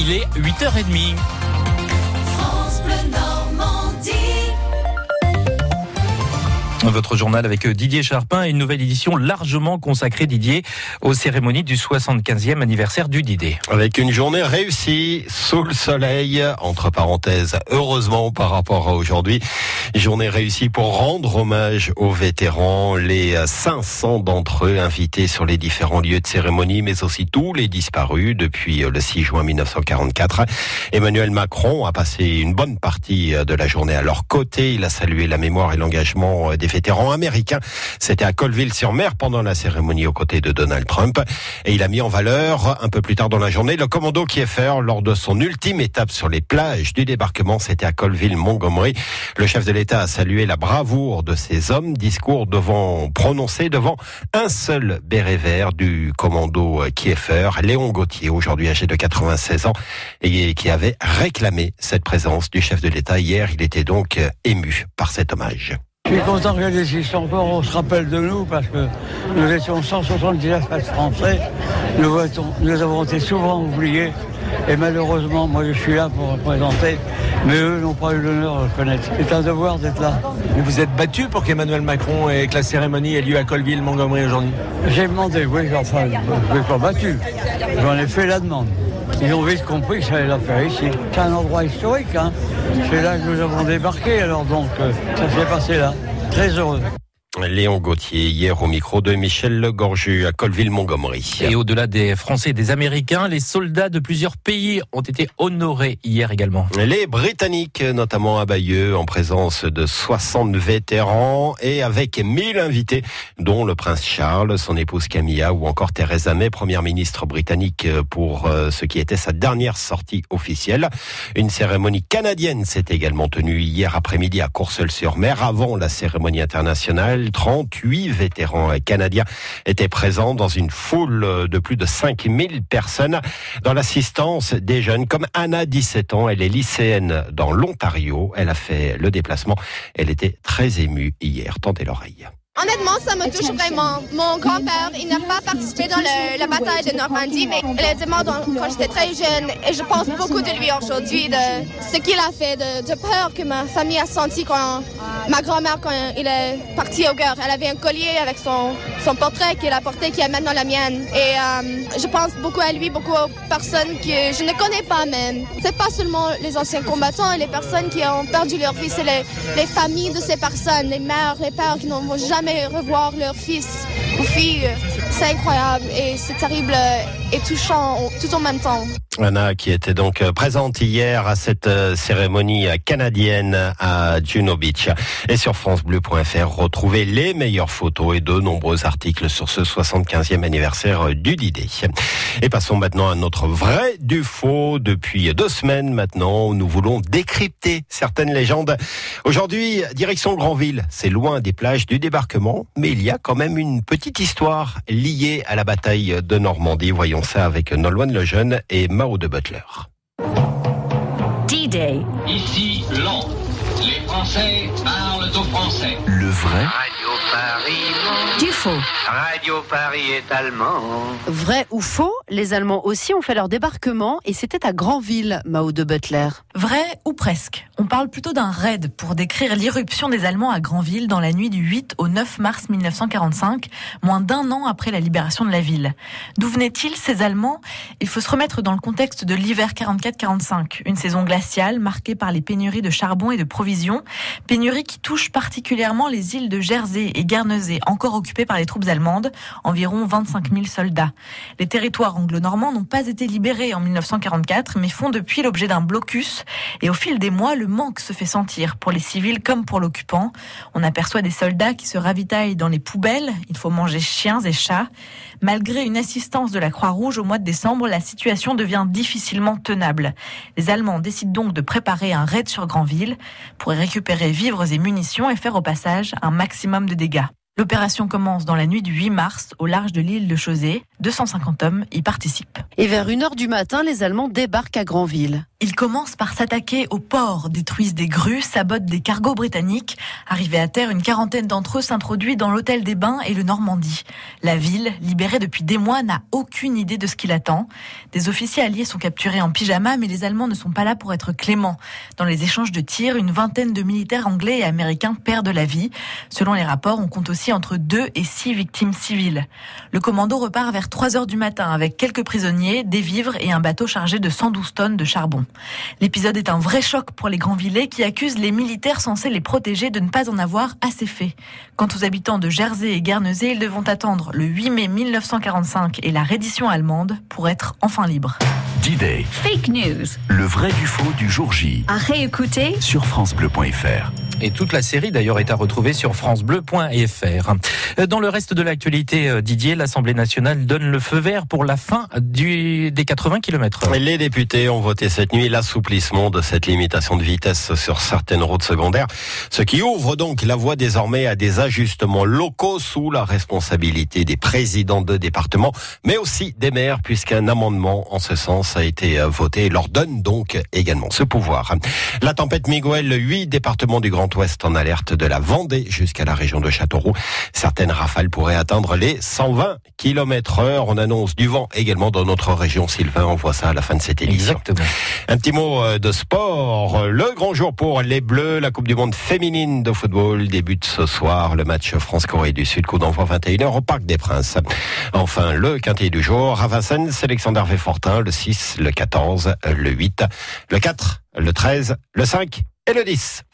Il est 8h30. Votre journal avec Didier Charpin une nouvelle édition largement consacrée, Didier, aux cérémonies du 75e anniversaire du Didier. Avec une journée réussie, sous le soleil, entre parenthèses, heureusement par rapport à aujourd'hui. Journée réussie pour rendre hommage aux vétérans, les 500 d'entre eux invités sur les différents lieux de cérémonie, mais aussi tous les disparus depuis le 6 juin 1944. Emmanuel Macron a passé une bonne partie de la journée à leur côté. Il a salué la mémoire et l'engagement des vétéran américain. C'était à Colville-sur-Mer pendant la cérémonie aux côtés de Donald Trump. Et il a mis en valeur, un peu plus tard dans la journée, le commando Kieffer lors de son ultime étape sur les plages du débarquement. C'était à Colville-Montgomery. Le chef de l'État a salué la bravoure de ces hommes. Discours devant prononcé devant un seul béret vert du commando Kieffer, Léon Gauthier, aujourd'hui âgé de 96 ans, et qui avait réclamé cette présence du chef de l'État hier. Il était donc ému par cet hommage. Je suis content que les encore, on se rappelle de nous parce que nous étions 179 Français. Nous, nous avons été souvent oubliés. Et malheureusement, moi je suis là pour représenter, mais eux n'ont pas eu l'honneur de le connaître. C'est un devoir d'être là. Mais vous êtes battu pour qu'Emmanuel Macron et que la cérémonie ait lieu à Colville, Montgomery aujourd'hui? J'ai demandé, oui, enfin, je ne pas battu. J'en ai fait la demande. Ils ont vite compris que ça allait la faire ici. C'est un endroit historique, hein. C'est là que nous avons débarqué, alors donc euh, ça s'est passé là. Très heureux. Léon Gauthier, hier au micro de Michel Legorju à Colville-Montgomery. Et au-delà des Français et des Américains, les soldats de plusieurs pays ont été honorés hier également. Les Britanniques, notamment à Bayeux, en présence de 60 vétérans et avec 1000 invités, dont le prince Charles, son épouse Camilla ou encore Theresa May, première ministre britannique pour euh, ce qui était sa dernière sortie officielle. Une cérémonie canadienne s'est également tenue hier après-midi à Courseul-sur-Mer avant la cérémonie internationale. 38 vétérans canadiens étaient présents dans une foule de plus de 5000 personnes dans l'assistance des jeunes comme Anna, 17 ans. Elle est lycéenne dans l'Ontario. Elle a fait le déplacement. Elle était très émue hier. Tendez l'oreille. Honnêtement, ça me touche vraiment. Mon grand-père, il n'a pas participé dans la bataille de Normandie, mais mort quand j'étais très jeune et je pense beaucoup de lui aujourd'hui, de ce qu'il a fait, de, peur que ma famille a senti quand ma grand-mère, quand il est parti au guerre. Elle avait un collier avec son, son portrait qu'il a porté, qui est maintenant la mienne. Et euh, je pense beaucoup à lui, beaucoup aux personnes que je ne connais pas même. C'est pas seulement les anciens combattants et les personnes qui ont perdu leur vie, c'est les, les familles de ces personnes, les mères, les pères qui n'ont jamais revoir leur fils ou fille. C'est incroyable et c'est terrible et touchant tout en même temps. Anna qui était donc euh, présente hier à cette euh, cérémonie canadienne à Juno Beach. Et sur francebleu.fr, retrouvez les meilleures photos et de nombreux articles sur ce 75e anniversaire du Didier. Et passons maintenant à notre vrai du faux. Depuis deux semaines maintenant, nous voulons décrypter certaines légendes. Aujourd'hui, direction Granville. C'est loin des plages du débarquement, mais il y a quand même une petite histoire liée à la bataille de Normandie. Voyons ça avec Nolwenn Lejeune et Mao de Butler. D-Day. Ici, Londres. Les Français parlent aux Français. Le vrai Radio Paris. Du faux. Radio Paris est allemand. Vrai ou faux Les Allemands aussi ont fait leur débarquement et c'était à Granville, Mao de Butler. Vrai ou presque On parle plutôt d'un raid pour décrire l'irruption des Allemands à Granville dans la nuit du 8 au 9 mars 1945, moins d'un an après la libération de la ville. D'où venaient-ils ces Allemands? Il faut se remettre dans le contexte de l'hiver 44-45, une saison glaciale marquée par les pénuries de charbon et de provisions, pénuries qui touchent particulièrement les îles de Jersey et Guernesey, encore occupées par les troupes allemandes, environ 25 000 soldats. Les territoires anglo-normands n'ont pas été libérés en 1944, mais font depuis l'objet d'un blocus et au fil des mois, le manque se fait sentir pour les civils comme pour l'occupant. On aperçoit des soldats qui se ravitaillent dans les poubelles. Il faut manger chiens et chats. Malgré une assistance de la Croix-Rouge au mois de décembre, la situation devient difficilement tenable. Les Allemands décident donc de préparer un raid sur Granville pour y récupérer vivres et munitions et faire au passage un maximum de dégâts. L'opération commence dans la nuit du 8 mars au large de l'île de Chausée. 250 hommes y participent. Et vers 1h du matin, les Allemands débarquent à Granville. Ils commencent par s'attaquer au port, détruisent des grues, sabotent des cargos britanniques. Arrivés à terre, une quarantaine d'entre eux s'introduisent dans l'hôtel des Bains et le Normandie. La ville, libérée depuis des mois, n'a aucune idée de ce qui l'attend. Des officiers alliés sont capturés en pyjama, mais les Allemands ne sont pas là pour être cléments. Dans les échanges de tirs, une vingtaine de militaires anglais et américains perdent la vie. Selon les rapports, on compte aussi entre deux et six victimes civiles. Le commando repart vers 3 heures du matin avec quelques prisonniers, des vivres et un bateau chargé de 112 tonnes de charbon. L'épisode est un vrai choc pour les Grands-Villers qui accusent les militaires censés les protéger de ne pas en avoir assez fait. Quant aux habitants de Jersey et Guernesey, ils devront attendre le 8 mai 1945 et la reddition allemande pour être enfin libres. D-Day. Fake news. Le vrai du faux du jour J. À réécouter sur francebleu.fr. Et toute la série d'ailleurs est à retrouver sur francebleu.fr. Dans le reste de l'actualité, euh, Didier, l'Assemblée nationale donne le feu vert pour la fin du, des 80 km. Les députés ont voté cette nuit l'assouplissement de cette limitation de vitesse sur certaines routes secondaires, ce qui ouvre donc la voie désormais à des ajustements locaux sous la responsabilité des présidents de départements, mais aussi des maires, puisqu'un amendement en ce sens a été voté et leur donne donc également ce pouvoir. La tempête Miguel, huit départements du Grand Ouest en alerte de la Vendée jusqu'à la région de Châteauroux. Certaines rafales pourraient atteindre les 120 km heure. On annonce du vent également dans notre région. Sylvain, on voit ça à la fin de cette édition. Exactement. Un petit mot euh, de sport. Le grand jour pour les Bleus. La Coupe du Monde féminine de football débute ce soir. Le match France-Corée du Sud, coup d'envoi 21h au Parc des Princes. Enfin, le quintet du jour. À Vincennes, sélection d'Hervé Fortin. Le 6, le 14, le 8, le 4, le 13, le 5 et le 10.